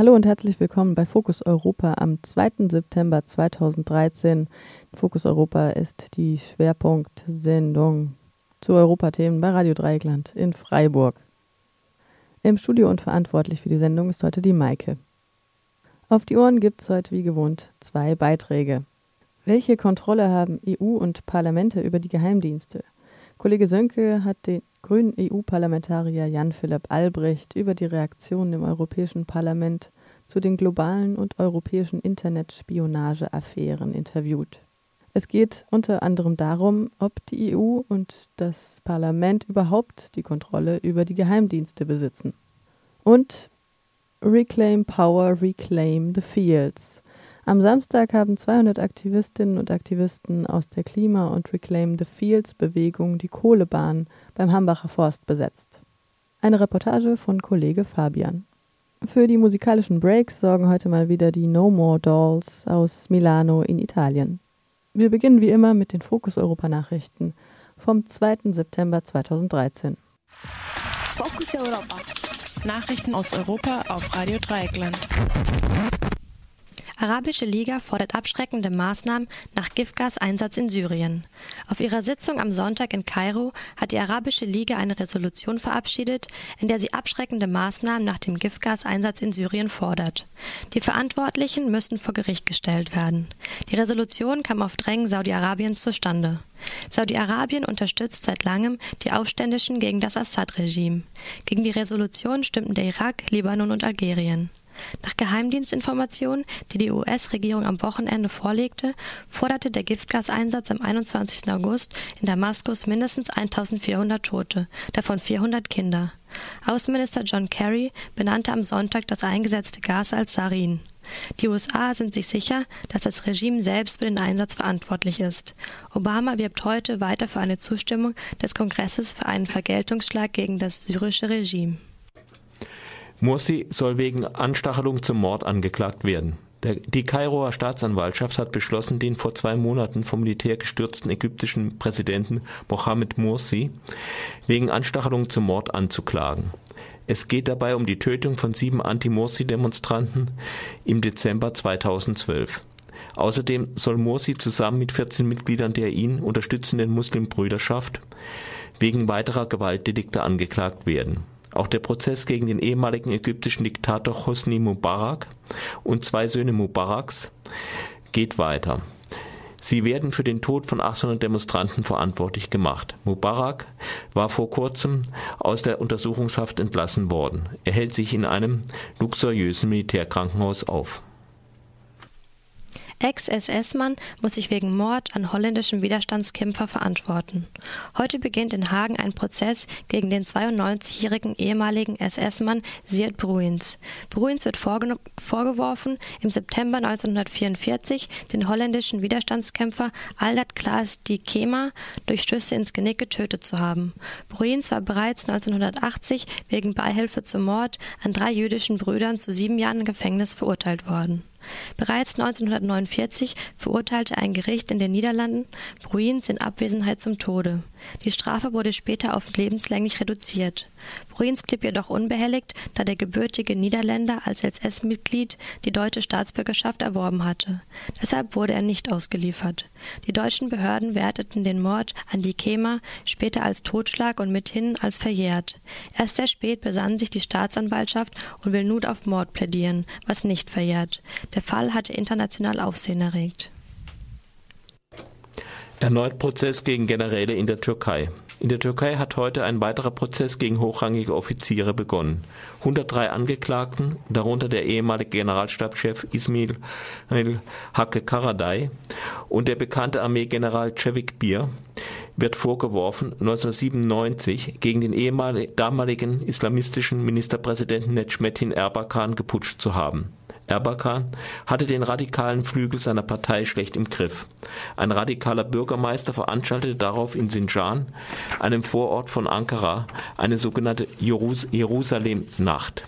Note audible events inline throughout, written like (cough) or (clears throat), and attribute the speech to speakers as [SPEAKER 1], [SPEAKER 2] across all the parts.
[SPEAKER 1] Hallo und herzlich willkommen bei Fokus Europa am 2. September 2013. Fokus Europa ist die Schwerpunktsendung zu Europathemen bei Radio Dreieckland in Freiburg. Im Studio und verantwortlich für die Sendung ist heute die Maike. Auf die Ohren gibt es heute wie gewohnt zwei Beiträge. Welche Kontrolle haben EU und Parlamente über die Geheimdienste? Kollege Sönke hat den grünen EU-Parlamentarier Jan-Philipp Albrecht über die Reaktionen im Europäischen Parlament zu den globalen und europäischen Internetspionage-Affären interviewt. Es geht unter anderem darum, ob die EU und das Parlament überhaupt die Kontrolle über die Geheimdienste besitzen. Und Reclaim Power, Reclaim the Fields. Am Samstag haben 200 Aktivistinnen und Aktivisten aus der Klima- und Reclaim the Fields-Bewegung die Kohlebahn beim Hambacher Forst besetzt. Eine Reportage von Kollege Fabian. Für die musikalischen Breaks sorgen heute mal wieder die No More Dolls aus Milano in Italien. Wir beginnen wie immer mit den Fokus Europa Nachrichten vom 2. September 2013.
[SPEAKER 2] Focus Europa.
[SPEAKER 3] Nachrichten aus Europa auf Radio Dreieckland.
[SPEAKER 4] Arabische Liga fordert abschreckende Maßnahmen nach Giftgaseinsatz in Syrien. Auf ihrer Sitzung am Sonntag in Kairo hat die Arabische Liga eine Resolution verabschiedet, in der sie abschreckende Maßnahmen nach dem Giftgaseinsatz in Syrien fordert. Die Verantwortlichen müssen vor Gericht gestellt werden. Die Resolution kam auf Drängen Saudi-Arabiens zustande. Saudi-Arabien unterstützt seit langem die Aufständischen gegen das Assad-Regime. Gegen die Resolution stimmten der Irak, Libanon und Algerien. Nach Geheimdienstinformationen, die die US-Regierung am Wochenende vorlegte, forderte der Giftgaseinsatz am 21. August in Damaskus mindestens 1400 Tote, davon 400 Kinder. Außenminister John Kerry benannte am Sonntag das eingesetzte Gas als Sarin. Die USA sind sich sicher, dass das Regime selbst für den Einsatz verantwortlich ist. Obama wirbt heute weiter für eine Zustimmung des Kongresses für einen Vergeltungsschlag gegen das syrische Regime.
[SPEAKER 5] Mursi soll wegen Anstachelung zum Mord angeklagt werden. Der, die Kairoer Staatsanwaltschaft hat beschlossen, den vor zwei Monaten vom Militär gestürzten ägyptischen Präsidenten Mohamed Mursi wegen Anstachelung zum Mord anzuklagen. Es geht dabei um die Tötung von sieben Anti-Morsi-Demonstranten im Dezember 2012. Außerdem soll Morsi zusammen mit 14 Mitgliedern der ihn unterstützenden Muslimbrüderschaft wegen weiterer Gewaltdelikte angeklagt werden. Auch der Prozess gegen den ehemaligen ägyptischen Diktator Hosni Mubarak und zwei Söhne Mubaraks geht weiter. Sie werden für den Tod von 800 Demonstranten verantwortlich gemacht. Mubarak war vor kurzem aus der Untersuchungshaft entlassen worden. Er hält sich in einem luxuriösen Militärkrankenhaus auf.
[SPEAKER 4] Ex-SS-Mann muss sich wegen Mord an holländischen Widerstandskämpfer verantworten. Heute beginnt in Hagen ein Prozess gegen den 92-jährigen ehemaligen SS-Mann Siert Bruins. Bruins wird vorge vorgeworfen, im September 1944 den holländischen Widerstandskämpfer Aldert Klaas die Kema durch Stöße ins Genick getötet zu haben. Bruins war bereits 1980 wegen Beihilfe zum Mord an drei jüdischen Brüdern zu sieben Jahren Gefängnis verurteilt worden. Bereits 1949 verurteilte ein Gericht in den Niederlanden Bruins in Abwesenheit zum Tode. Die Strafe wurde später auf lebenslänglich reduziert. Bruins blieb jedoch unbehelligt, da der gebürtige Niederländer als SS-Mitglied die deutsche Staatsbürgerschaft erworben hatte. Deshalb wurde er nicht ausgeliefert. Die deutschen Behörden werteten den Mord an die Kema später als Totschlag und mithin als verjährt. Erst sehr spät besann sich die Staatsanwaltschaft und will nun auf Mord plädieren, was nicht verjährt. Der Fall hatte international Aufsehen erregt.
[SPEAKER 5] Erneut Prozess gegen Generäle in der Türkei. In der Türkei hat heute ein weiterer Prozess gegen hochrangige Offiziere begonnen. 103 Angeklagten, darunter der ehemalige Generalstabschef Ismail Hakke Karaday und der bekannte Armeegeneral Cevik Bir, wird vorgeworfen, 1997 gegen den damaligen islamistischen Ministerpräsidenten Necmettin Erbakan geputscht zu haben. Erbakan hatte den radikalen Flügel seiner Partei schlecht im Griff. Ein radikaler Bürgermeister veranstaltete darauf in Sinjan, einem Vorort von Ankara, eine sogenannte Jerus Jerusalem-Nacht.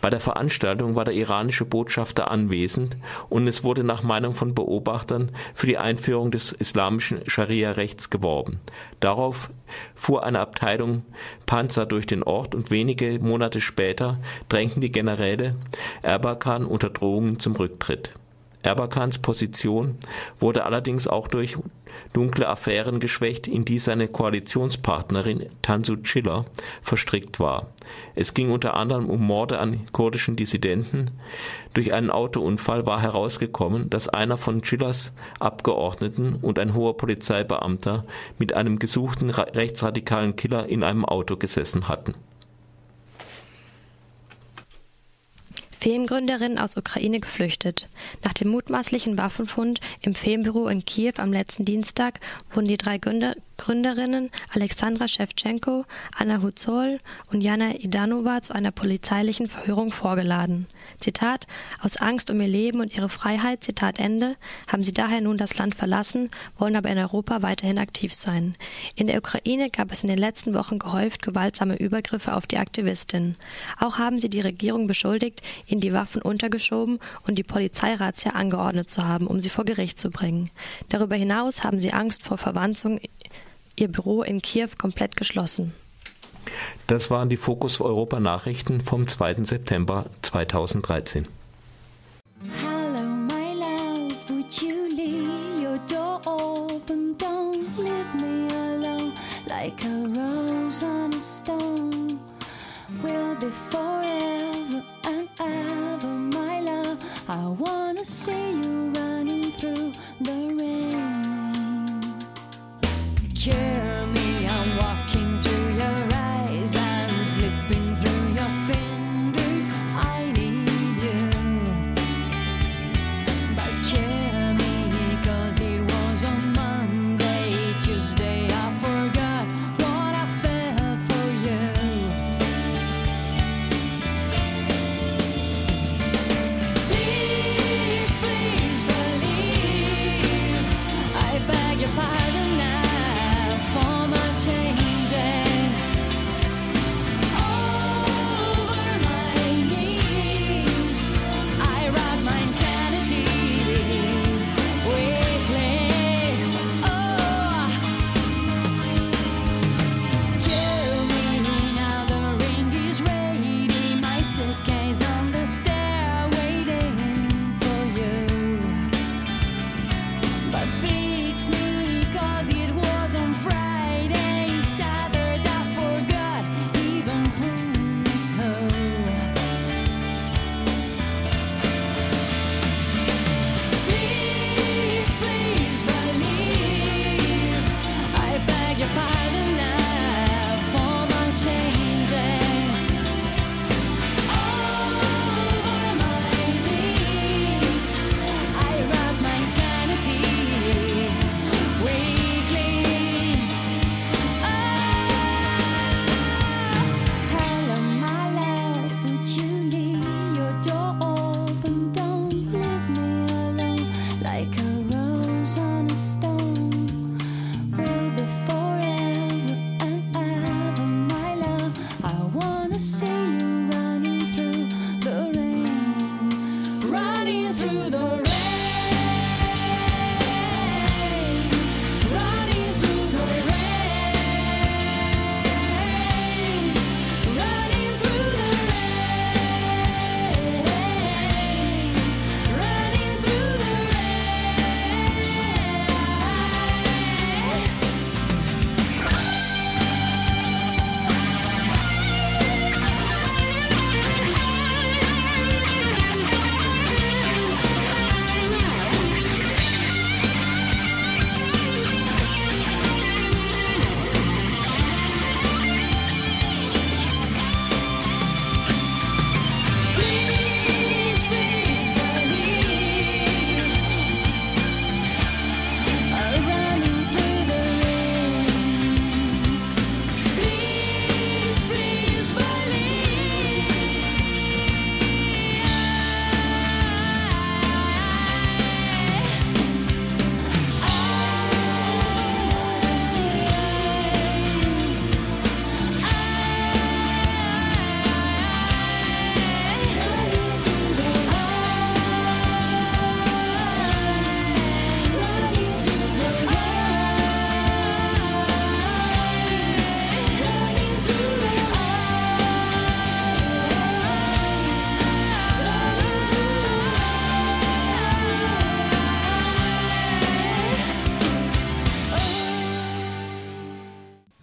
[SPEAKER 5] Bei der Veranstaltung war der iranische Botschafter anwesend und es wurde nach Meinung von Beobachtern für die Einführung des islamischen Scharia-Rechts geworben. Darauf fuhr eine Abteilung Panzer durch den Ort und wenige Monate später drängten die Generäle Erbakan unter Drohungen zum Rücktritt. Erbakans Position wurde allerdings auch durch dunkle Affären geschwächt, in die seine Koalitionspartnerin Tansu Çiller verstrickt war. Es ging unter anderem um Morde an kurdischen Dissidenten. Durch einen Autounfall war herausgekommen, dass einer von Çillers Abgeordneten und ein hoher Polizeibeamter mit einem gesuchten rechtsradikalen Killer in einem Auto gesessen hatten
[SPEAKER 4] Filmgründerin aus Ukraine geflüchtet. Nach dem mutmaßlichen Waffenfund im Filmbüro in Kiew am letzten Dienstag wurden die drei Gründer Gründerinnen Alexandra Schewtschenko, Anna Huzol und Jana Idanova zu einer polizeilichen Verhörung vorgeladen. Zitat, aus Angst um ihr Leben und ihre Freiheit, Zitat Ende, haben sie daher nun das Land verlassen, wollen aber in Europa weiterhin aktiv sein. In der Ukraine gab es in den letzten Wochen gehäuft gewaltsame Übergriffe auf die Aktivistin. Auch haben sie die Regierung beschuldigt, ihnen die Waffen untergeschoben und die Polizeirazzia angeordnet zu haben, um sie vor Gericht zu bringen. Darüber hinaus haben sie Angst vor Verwanzung ihr Büro in Kiew komplett geschlossen.
[SPEAKER 5] Das waren die Fokus Europa Nachrichten vom 2. September 2013.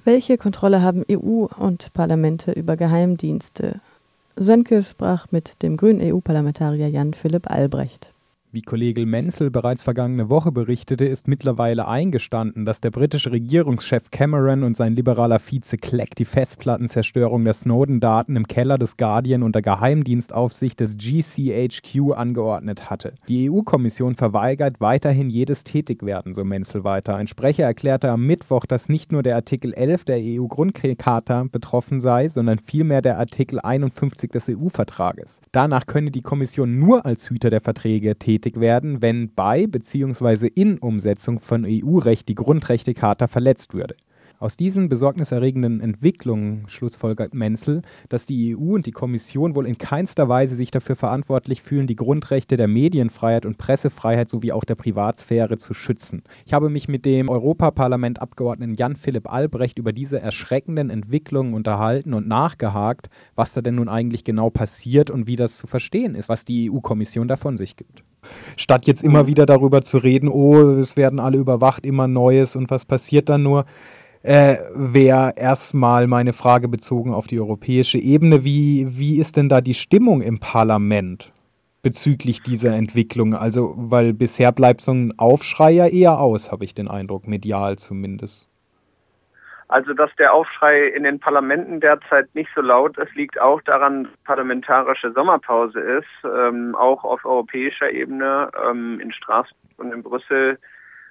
[SPEAKER 1] Welche Kontrolle haben EU und Parlamente über Geheimdienste? Sönke sprach mit dem grünen EU-Parlamentarier Jan Philipp Albrecht.
[SPEAKER 6] Wie Kollege Menzel bereits vergangene Woche berichtete, ist mittlerweile eingestanden, dass der britische Regierungschef Cameron und sein liberaler Vize Clegg die Festplattenzerstörung der Snowden-Daten im Keller des Guardian unter Geheimdienstaufsicht des GCHQ angeordnet hatte. Die EU-Kommission verweigert weiterhin jedes Tätigwerden, so Menzel weiter. Ein Sprecher erklärte am Mittwoch, dass nicht nur der Artikel 11 der EU-Grundcharta betroffen sei, sondern vielmehr der Artikel 51 des EU-Vertrages. Danach könne die Kommission nur als Hüter der Verträge tätig tätig werden, wenn bei bzw. in Umsetzung von EU-Recht die Grundrechtecharta verletzt würde. Aus diesen besorgniserregenden Entwicklungen schlussfolgert Menzel, dass die EU und die Kommission wohl in keinster Weise sich dafür verantwortlich fühlen, die Grundrechte der Medienfreiheit und Pressefreiheit sowie auch der Privatsphäre zu schützen. Ich habe mich mit dem Europaparlament-Abgeordneten Jan-Philipp Albrecht über diese erschreckenden Entwicklungen unterhalten und nachgehakt, was da denn nun eigentlich genau passiert und wie das zu verstehen ist, was die EU-Kommission davon sich gibt. Statt jetzt immer mhm. wieder darüber zu reden, oh, es werden alle überwacht, immer Neues und was passiert dann nur, äh, wäre erstmal meine Frage bezogen auf die europäische Ebene. Wie, wie ist denn da die Stimmung im Parlament bezüglich dieser Entwicklung? Also, weil bisher bleibt so ein Aufschrei ja eher aus, habe ich den Eindruck, medial zumindest.
[SPEAKER 7] Also, dass der Aufschrei in den Parlamenten derzeit nicht so laut ist, liegt auch daran, dass parlamentarische Sommerpause ist, ähm, auch auf europäischer Ebene ähm, in Straßburg und in Brüssel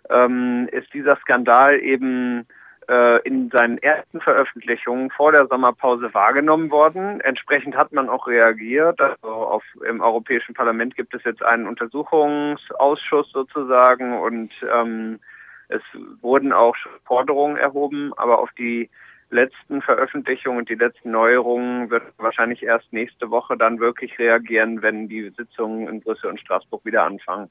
[SPEAKER 7] ähm, ist dieser Skandal eben äh, in seinen ersten Veröffentlichungen vor der Sommerpause wahrgenommen worden. Entsprechend hat man auch reagiert. Also auf, im Europäischen Parlament gibt es jetzt einen Untersuchungsausschuss sozusagen und ähm, es wurden auch Forderungen erhoben, aber auf die letzten Veröffentlichungen und die letzten Neuerungen wird wahrscheinlich erst nächste Woche dann wirklich reagieren, wenn die Sitzungen in Brüssel und Straßburg wieder anfangen.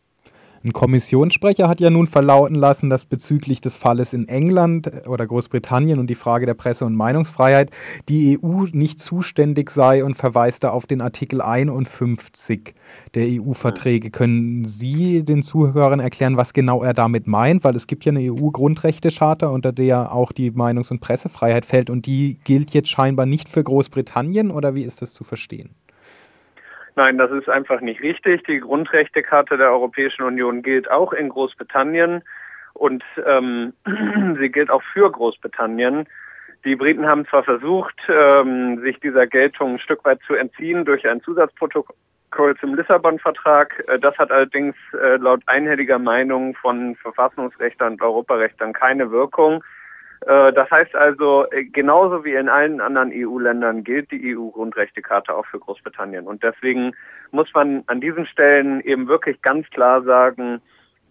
[SPEAKER 6] Ein Kommissionssprecher hat ja nun verlauten lassen, dass bezüglich des Falles in England äh, oder Großbritannien und die Frage der Presse- und Meinungsfreiheit die EU nicht zuständig sei und verweist da auf den Artikel 51 der EU-Verträge. Können Sie den Zuhörern erklären, was genau er damit meint? Weil es gibt ja eine EU-Grundrechtecharta, unter der auch die Meinungs- und Pressefreiheit fällt und die gilt jetzt scheinbar nicht für Großbritannien oder wie ist das zu verstehen?
[SPEAKER 7] Nein, das ist einfach nicht richtig. Die Grundrechtecharta der Europäischen Union gilt auch in Großbritannien und ähm, (clears throat) sie gilt auch für Großbritannien. Die Briten haben zwar versucht, ähm, sich dieser Geltung ein Stück weit zu entziehen durch ein Zusatzprotokoll zum Lissabon-Vertrag. Äh, das hat allerdings äh, laut einhelliger Meinung von Verfassungsrechtern und Europarechtern keine Wirkung. Äh, das heißt also, äh, genauso wie in allen anderen EU-Ländern gilt die EU-Grundrechtecharta auch für Großbritannien. Und deswegen muss man an diesen Stellen eben wirklich ganz klar sagen,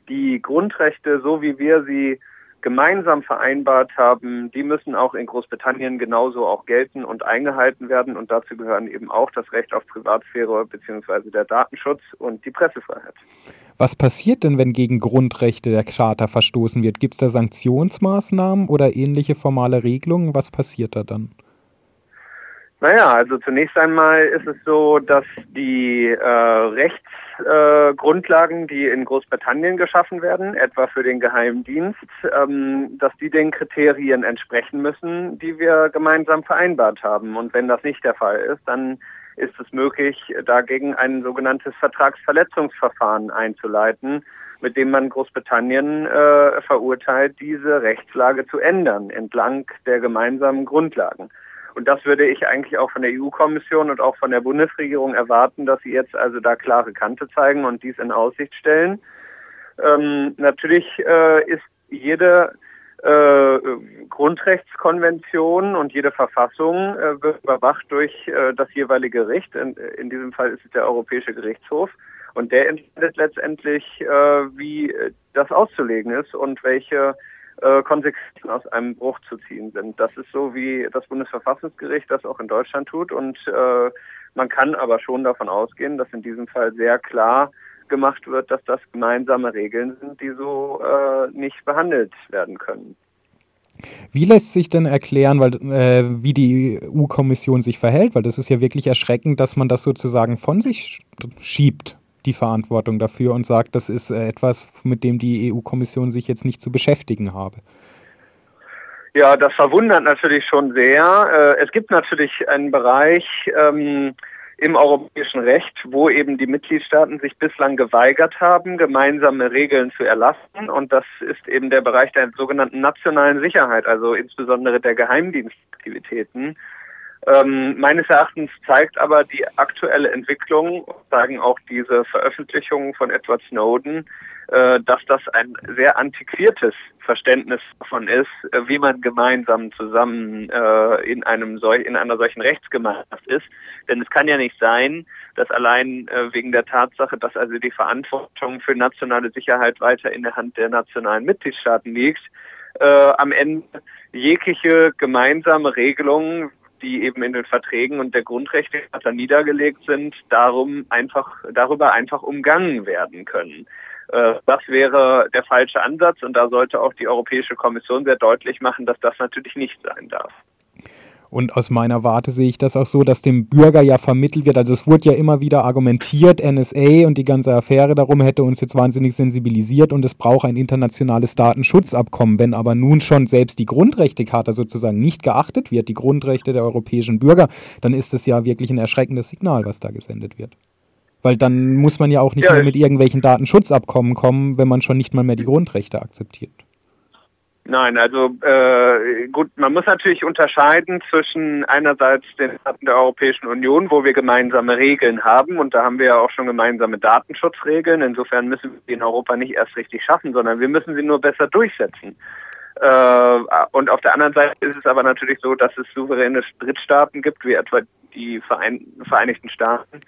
[SPEAKER 7] die Grundrechte, so wie wir sie gemeinsam vereinbart haben, die müssen auch in Großbritannien genauso auch gelten und eingehalten werden. Und dazu gehören eben auch das Recht auf Privatsphäre bzw. der Datenschutz und die Pressefreiheit.
[SPEAKER 6] Was passiert denn, wenn gegen Grundrechte der Charta verstoßen wird? Gibt es da Sanktionsmaßnahmen oder ähnliche formale Regelungen? Was passiert da dann?
[SPEAKER 7] Naja, also zunächst einmal ist es so, dass die äh, Rechtsgrundlagen, äh, die in Großbritannien geschaffen werden, etwa für den Geheimdienst, ähm, dass die den Kriterien entsprechen müssen, die wir gemeinsam vereinbart haben. Und wenn das nicht der Fall ist, dann ist es möglich, dagegen ein sogenanntes Vertragsverletzungsverfahren einzuleiten, mit dem man Großbritannien äh, verurteilt, diese Rechtslage zu ändern entlang der gemeinsamen Grundlagen. Und das würde ich eigentlich auch von der EU-Kommission und auch von der Bundesregierung erwarten, dass sie jetzt also da klare Kante zeigen und dies in Aussicht stellen. Ähm, natürlich äh, ist jede äh, Grundrechtskonvention und jede Verfassung äh, wird überwacht durch äh, das jeweilige Gericht. In, in, diesem Fall ist es der Europäische Gerichtshof. Und der entscheidet letztendlich, äh, wie das auszulegen ist und welche äh, Konsequenzen aus einem Bruch zu ziehen sind. Das ist so, wie das Bundesverfassungsgericht das auch in Deutschland tut. Und äh, man kann aber schon davon ausgehen, dass in diesem Fall sehr klar gemacht wird, dass das gemeinsame Regeln sind, die so äh, nicht behandelt werden können.
[SPEAKER 6] Wie lässt sich denn erklären, weil, äh, wie die EU-Kommission sich verhält? Weil das ist ja wirklich erschreckend, dass man das sozusagen von sich schiebt, die Verantwortung dafür, und sagt, das ist äh, etwas, mit dem die EU-Kommission sich jetzt nicht zu beschäftigen habe.
[SPEAKER 7] Ja, das verwundert natürlich schon sehr. Äh, es gibt natürlich einen Bereich ähm, im europäischen Recht, wo eben die Mitgliedstaaten sich bislang geweigert haben, gemeinsame Regeln zu erlassen. Und das ist eben der Bereich der sogenannten nationalen Sicherheit, also insbesondere der Geheimdienstaktivitäten. Ähm, meines Erachtens zeigt aber die aktuelle Entwicklung, sagen auch diese Veröffentlichungen von Edward Snowden, äh, dass das ein sehr antiquiertes Verständnis davon ist, äh, wie man gemeinsam zusammen äh, in einem in einer solchen Rechtsgemeinschaft ist. Denn es kann ja nicht sein, dass allein äh, wegen der Tatsache, dass also die Verantwortung für nationale Sicherheit weiter in der Hand der nationalen Mitgliedstaaten liegt, äh, am Ende jegliche gemeinsame Regelungen die eben in den Verträgen und der Grundrechtecharta niedergelegt sind, darum einfach, darüber einfach umgangen werden können. Äh, das wäre der falsche Ansatz und da sollte auch die Europäische Kommission sehr deutlich machen, dass das natürlich nicht sein darf.
[SPEAKER 6] Und aus meiner Warte sehe ich das auch so, dass dem Bürger ja vermittelt wird. Also es wurde ja immer wieder argumentiert, NSA und die ganze Affäre darum hätte uns jetzt wahnsinnig sensibilisiert und es braucht ein internationales Datenschutzabkommen. Wenn aber nun schon selbst die Grundrechtecharta sozusagen nicht geachtet wird, die Grundrechte der europäischen Bürger, dann ist es ja wirklich ein erschreckendes Signal, was da gesendet wird. Weil dann muss man ja auch nicht ja, mehr mit irgendwelchen Datenschutzabkommen kommen, wenn man schon nicht mal mehr die Grundrechte akzeptiert.
[SPEAKER 7] Nein, also äh, gut, man muss natürlich unterscheiden zwischen einerseits den Staaten der Europäischen Union, wo wir gemeinsame Regeln haben, und da haben wir ja auch schon gemeinsame Datenschutzregeln. Insofern müssen wir die in Europa nicht erst richtig schaffen, sondern wir müssen sie nur besser durchsetzen. Äh, und auf der anderen Seite ist es aber natürlich so, dass es souveräne Drittstaaten gibt, wie etwa die Verein Vereinigten Staaten,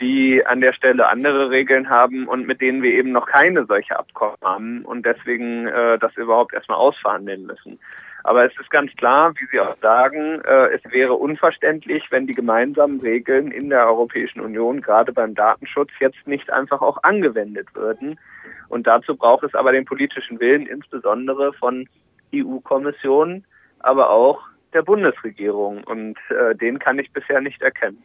[SPEAKER 7] die an der Stelle andere Regeln haben und mit denen wir eben noch keine solche Abkommen haben und deswegen äh, das überhaupt erstmal ausverhandeln müssen. Aber es ist ganz klar, wie Sie auch sagen, äh, es wäre unverständlich, wenn die gemeinsamen Regeln in der Europäischen Union gerade beim Datenschutz jetzt nicht einfach auch angewendet würden. Und dazu braucht es aber den politischen Willen, insbesondere von EU-Kommission, aber auch der Bundesregierung. Und äh, den kann ich bisher nicht erkennen.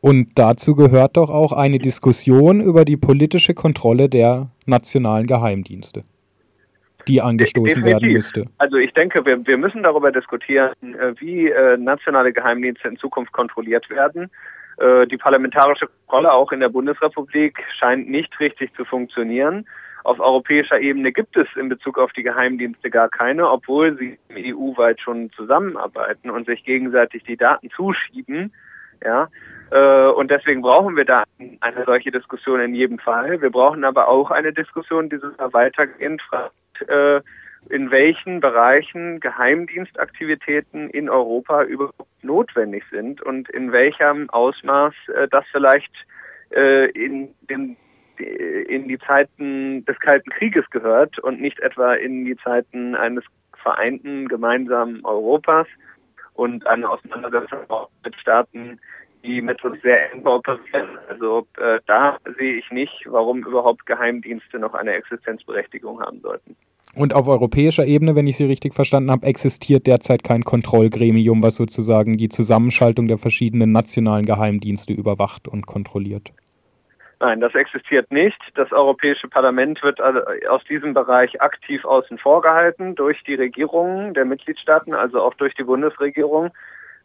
[SPEAKER 6] Und dazu gehört doch auch eine Diskussion über die politische Kontrolle der nationalen Geheimdienste, die angestoßen Definitiv. werden müsste.
[SPEAKER 7] Also ich denke, wir, wir müssen darüber diskutieren, äh, wie äh, nationale Geheimdienste in Zukunft kontrolliert werden. Äh, die parlamentarische Kontrolle auch in der Bundesrepublik scheint nicht richtig zu funktionieren. Auf europäischer Ebene gibt es in Bezug auf die Geheimdienste gar keine, obwohl sie EU-weit schon zusammenarbeiten und sich gegenseitig die Daten zuschieben. Ja, und deswegen brauchen wir da eine solche Diskussion in jedem Fall. Wir brauchen aber auch eine Diskussion, die sogar weitergehend fragt, äh, in welchen Bereichen Geheimdienstaktivitäten in Europa überhaupt notwendig sind und in welchem Ausmaß äh, das vielleicht in, den, in die Zeiten des Kalten Krieges gehört und nicht etwa in die Zeiten eines vereinten gemeinsamen Europas und eine Auseinandersetzung mit Staaten, die mit uns sehr eng kooperieren. Also äh, da sehe ich nicht, warum überhaupt Geheimdienste noch eine Existenzberechtigung haben sollten.
[SPEAKER 6] Und auf europäischer Ebene, wenn ich Sie richtig verstanden habe, existiert derzeit kein Kontrollgremium, was sozusagen die Zusammenschaltung der verschiedenen nationalen Geheimdienste überwacht und kontrolliert.
[SPEAKER 7] Nein, das existiert nicht. Das Europäische Parlament wird aus diesem Bereich aktiv außen vor gehalten durch die Regierungen der Mitgliedstaaten, also auch durch die Bundesregierung.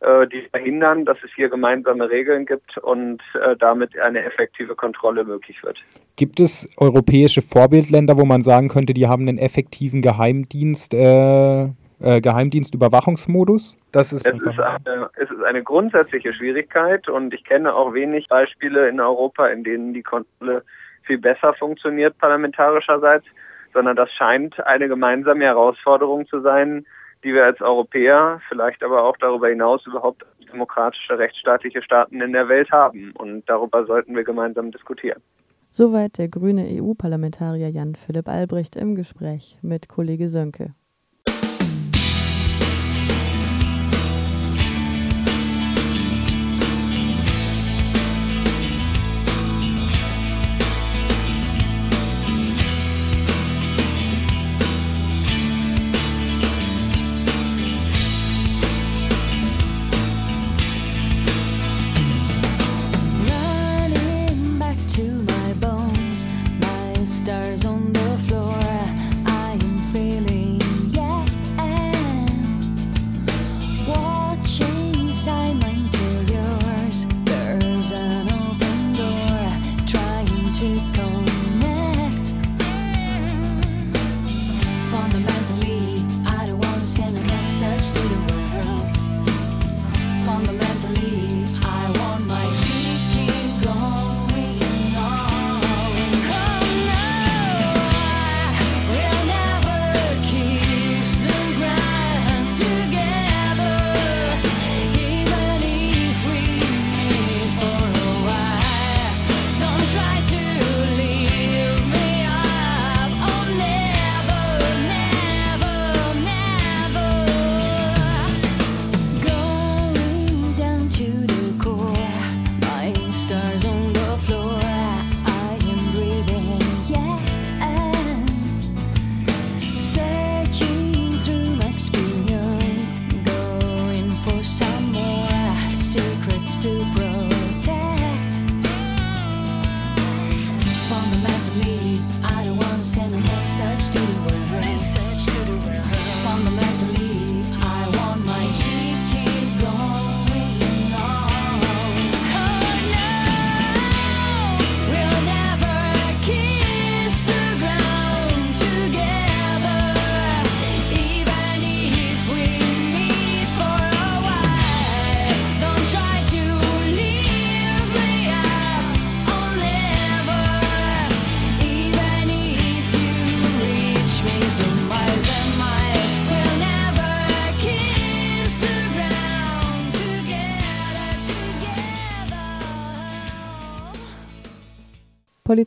[SPEAKER 7] Äh, die verhindern, dass es hier gemeinsame Regeln gibt und äh, damit eine effektive Kontrolle möglich wird.
[SPEAKER 6] Gibt es europäische Vorbildländer, wo man sagen könnte, die haben einen effektiven Geheimdienst, äh, äh, Geheimdienstüberwachungsmodus?
[SPEAKER 7] Das ist, es, ist eine, es ist eine grundsätzliche Schwierigkeit und ich kenne auch wenig Beispiele in Europa, in denen die Kontrolle viel besser funktioniert parlamentarischerseits, sondern das scheint eine gemeinsame Herausforderung zu sein, die wir als Europäer, vielleicht aber auch darüber hinaus überhaupt demokratische, rechtsstaatliche Staaten in der Welt haben. Und darüber sollten wir gemeinsam diskutieren.
[SPEAKER 1] Soweit der grüne EU-Parlamentarier Jan Philipp Albrecht im Gespräch mit Kollege Sönke.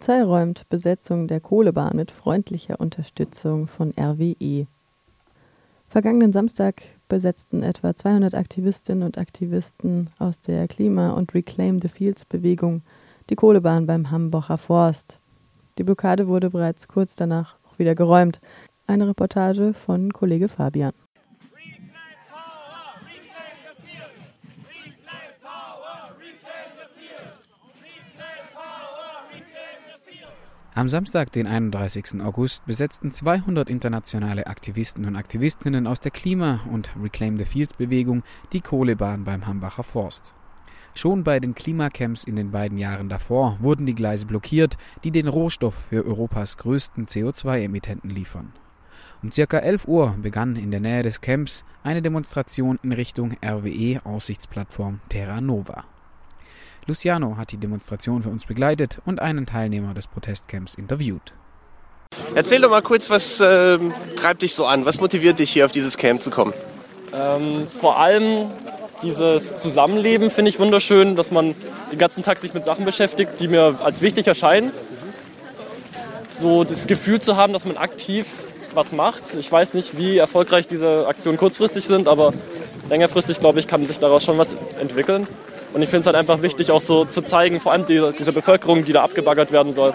[SPEAKER 1] Polizei räumt Besetzung der Kohlebahn mit freundlicher Unterstützung von RWE. Vergangenen Samstag besetzten etwa 200 Aktivistinnen und Aktivisten aus der Klima- und Reclaim the Fields Bewegung die Kohlebahn beim Hambacher Forst. Die Blockade wurde bereits kurz danach auch wieder geräumt. Eine Reportage von Kollege Fabian.
[SPEAKER 8] Am Samstag, den 31. August, besetzten 200 internationale Aktivisten und Aktivistinnen aus der Klima- und Reclaim the Fields Bewegung die Kohlebahn beim Hambacher Forst. Schon bei den Klimacamps in den beiden Jahren davor wurden die Gleise blockiert, die den Rohstoff für Europas größten CO2-Emittenten liefern. Um circa 11 Uhr begann in der Nähe des Camps eine Demonstration in Richtung RWE-Aussichtsplattform Terra Nova. Luciano hat die Demonstration für uns begleitet und einen Teilnehmer des Protestcamps interviewt.
[SPEAKER 9] Erzähl doch mal kurz, was äh, treibt dich so an? Was motiviert dich hier auf dieses Camp zu kommen?
[SPEAKER 10] Ähm, vor allem dieses Zusammenleben finde ich wunderschön, dass man den ganzen Tag sich mit Sachen beschäftigt, die mir als wichtig erscheinen. So das Gefühl zu haben, dass man aktiv was macht. Ich weiß nicht, wie erfolgreich diese Aktionen kurzfristig sind, aber längerfristig, glaube ich, kann sich daraus schon was entwickeln. Und ich finde es halt einfach wichtig, auch so zu zeigen, vor allem die, dieser Bevölkerung, die da abgebaggert werden soll,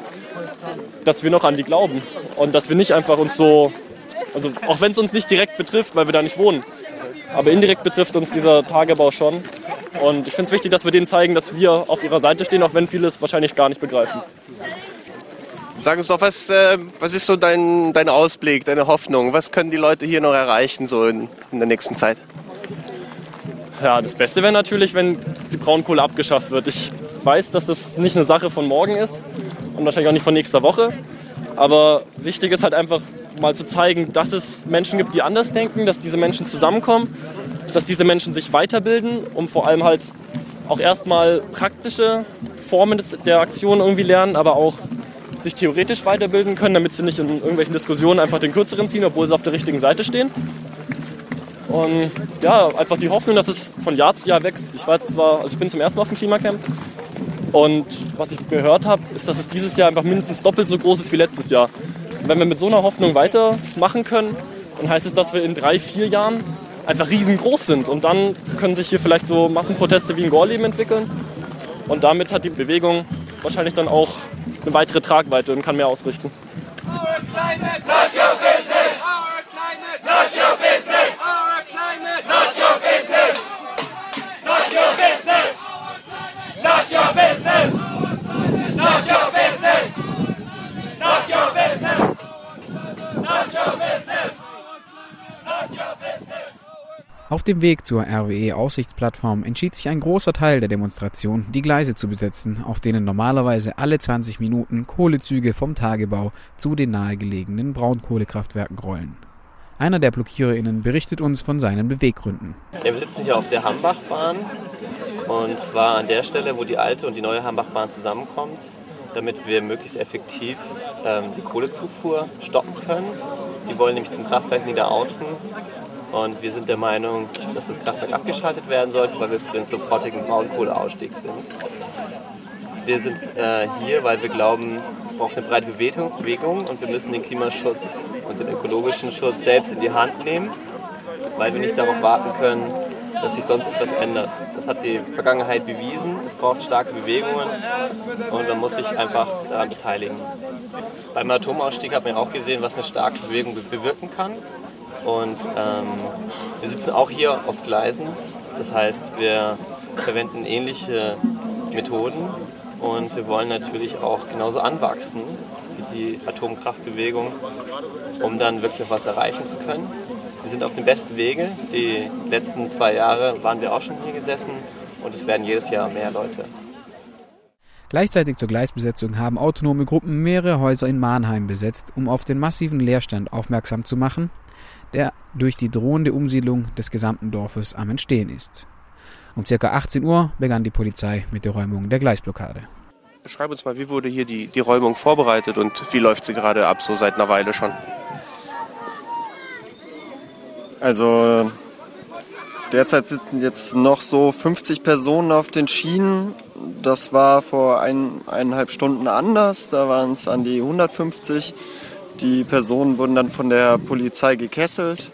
[SPEAKER 10] dass wir noch an die glauben. Und dass wir nicht einfach uns so, also auch wenn es uns nicht direkt betrifft, weil wir da nicht wohnen, aber indirekt betrifft uns dieser Tagebau schon. Und ich finde es wichtig, dass wir denen zeigen, dass wir auf ihrer Seite stehen, auch wenn viele es wahrscheinlich gar nicht begreifen.
[SPEAKER 9] Sag uns doch, was, äh, was ist so dein, dein Ausblick, deine Hoffnung? Was können die Leute hier noch erreichen so in, in der nächsten Zeit?
[SPEAKER 10] Ja, das Beste wäre natürlich, wenn die Braunkohle abgeschafft wird. Ich weiß, dass das nicht eine Sache von morgen ist und wahrscheinlich auch nicht von nächster Woche. Aber wichtig ist halt einfach mal zu zeigen, dass es Menschen gibt, die anders denken, dass diese Menschen zusammenkommen, dass diese Menschen sich weiterbilden, um vor allem halt auch erstmal praktische Formen der Aktion irgendwie lernen, aber auch sich theoretisch weiterbilden können, damit sie nicht in irgendwelchen Diskussionen einfach den kürzeren ziehen, obwohl sie auf der richtigen Seite stehen. Und ja, einfach die Hoffnung, dass es von Jahr zu Jahr wächst. Ich war jetzt zwar, also ich bin zum ersten Mal auf dem Klimacamp und was ich gehört habe, ist, dass es dieses Jahr einfach mindestens doppelt so groß ist wie letztes Jahr. Und wenn wir mit so einer Hoffnung weitermachen können, dann heißt es, dass wir in drei, vier Jahren einfach riesengroß sind. Und dann können sich hier vielleicht so Massenproteste wie in Gorleben entwickeln. Und damit hat die Bewegung wahrscheinlich dann auch eine weitere Tragweite und kann mehr ausrichten.
[SPEAKER 8] Auf dem Weg zur RWE-Aussichtsplattform entschied sich ein großer Teil der Demonstration, die Gleise zu besetzen, auf denen normalerweise alle 20 Minuten Kohlezüge vom Tagebau zu den nahegelegenen Braunkohlekraftwerken rollen. Einer der BlockiererInnen berichtet uns von seinen Beweggründen.
[SPEAKER 11] Ja, wir sitzen hier auf der Hambachbahn und zwar an der Stelle, wo die alte und die neue Hambachbahn zusammenkommt, damit wir möglichst effektiv ähm, die Kohlezufuhr stoppen können. Die wollen nämlich zum Kraftwerk Niederaußen und wir sind der Meinung, dass das Kraftwerk abgeschaltet werden sollte, weil wir für den sofortigen Braunkohleausstieg sind. Wir sind äh, hier, weil wir glauben, es braucht eine breite Bewegung und wir müssen den Klimaschutz und den ökologischen Schutz selbst in die Hand nehmen, weil wir nicht darauf warten können, dass sich sonst etwas ändert. Das hat die Vergangenheit bewiesen. Es braucht starke Bewegungen und man muss sich einfach daran beteiligen. Beim Atomausstieg hat man auch gesehen, was eine starke Bewegung bewirken kann. Und ähm, wir sitzen auch hier auf Gleisen. Das heißt, wir verwenden ähnliche Methoden und wir wollen natürlich auch genauso anwachsen wie die Atomkraftbewegung, um dann wirklich auch was erreichen zu können. Wir sind auf dem besten Wege. Die letzten zwei Jahre waren wir auch schon hier gesessen und es werden jedes Jahr mehr Leute.
[SPEAKER 8] Gleichzeitig zur Gleisbesetzung haben autonome Gruppen mehrere Häuser in Mannheim besetzt, um auf den massiven Leerstand aufmerksam zu machen, der durch die drohende Umsiedlung des gesamten Dorfes am Entstehen ist. Um ca. 18 Uhr begann die Polizei mit der Räumung der Gleisblockade.
[SPEAKER 9] Beschreib uns mal, wie wurde hier die, die Räumung vorbereitet und wie läuft sie gerade ab, so seit einer Weile schon?
[SPEAKER 12] Also derzeit sitzen jetzt noch so 50 Personen auf den Schienen. Das war vor ein, eineinhalb Stunden anders. Da waren es an die 150. Die Personen wurden dann von der Polizei gekesselt.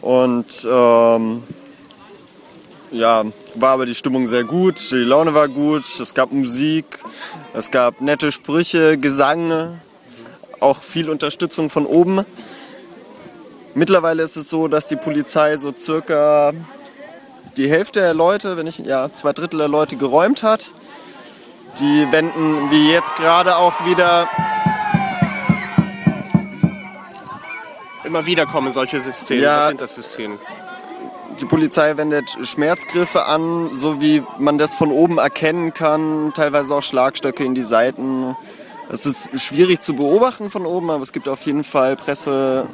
[SPEAKER 12] Und ähm, ja, war aber die Stimmung sehr gut, die Laune war gut, es gab Musik, es gab nette Sprüche, Gesang, auch viel Unterstützung von oben. Mittlerweile ist es so, dass die Polizei so circa die Hälfte der Leute, wenn nicht ja, zwei Drittel der Leute geräumt hat. Die wenden wie jetzt gerade auch wieder
[SPEAKER 9] Immer wieder kommen solche Szenen.
[SPEAKER 12] Ja.
[SPEAKER 9] Was sind das für Szenen?
[SPEAKER 12] Die Polizei wendet Schmerzgriffe an, so wie man das von oben erkennen kann, teilweise auch Schlagstöcke in die Seiten. Es ist schwierig zu beobachten von oben, aber es gibt auf jeden Fall Presseteams,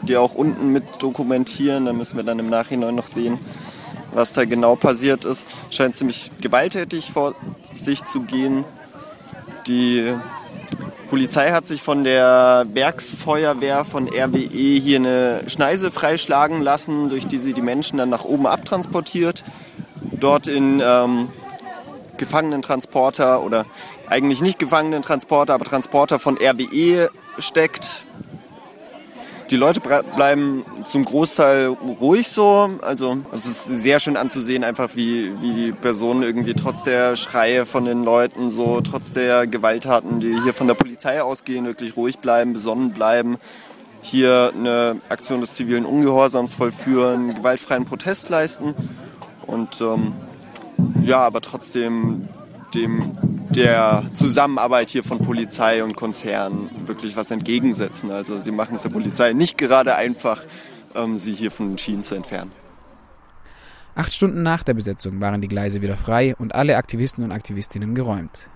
[SPEAKER 12] die auch unten mit dokumentieren. Da müssen wir dann im Nachhinein noch sehen, was da genau passiert ist. Scheint ziemlich gewalttätig vor sich zu gehen. Die Polizei hat sich von der Werksfeuerwehr von RWE hier eine Schneise freischlagen lassen, durch die sie die Menschen dann nach oben abtransportiert. Dort in ähm, Gefangenentransporter oder eigentlich nicht Gefangenentransporter, aber Transporter von RWE steckt. Die Leute bleiben zum Großteil ruhig so. Also es ist sehr schön anzusehen, einfach wie, wie die Personen irgendwie trotz der Schreie von den Leuten, so trotz der Gewalttaten, die hier von der Polizei ausgehen, wirklich ruhig bleiben, besonnen bleiben. Hier eine Aktion des zivilen Ungehorsams vollführen, gewaltfreien Protest leisten und ähm, ja, aber trotzdem dem der Zusammenarbeit hier von Polizei und Konzern wirklich was entgegensetzen. Also sie machen es der Polizei nicht gerade einfach, ähm, sie hier von den Schienen zu entfernen.
[SPEAKER 8] Acht Stunden nach der Besetzung waren die Gleise wieder frei und alle Aktivisten und Aktivistinnen geräumt.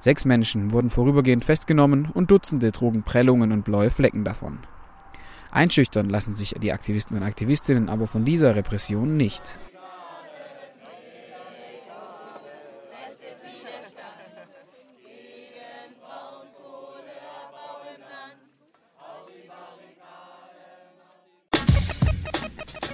[SPEAKER 8] Sechs Menschen wurden vorübergehend festgenommen und Dutzende trugen Prellungen und blaue Flecken davon. Einschüchtern lassen sich die Aktivisten und Aktivistinnen aber von dieser Repression nicht.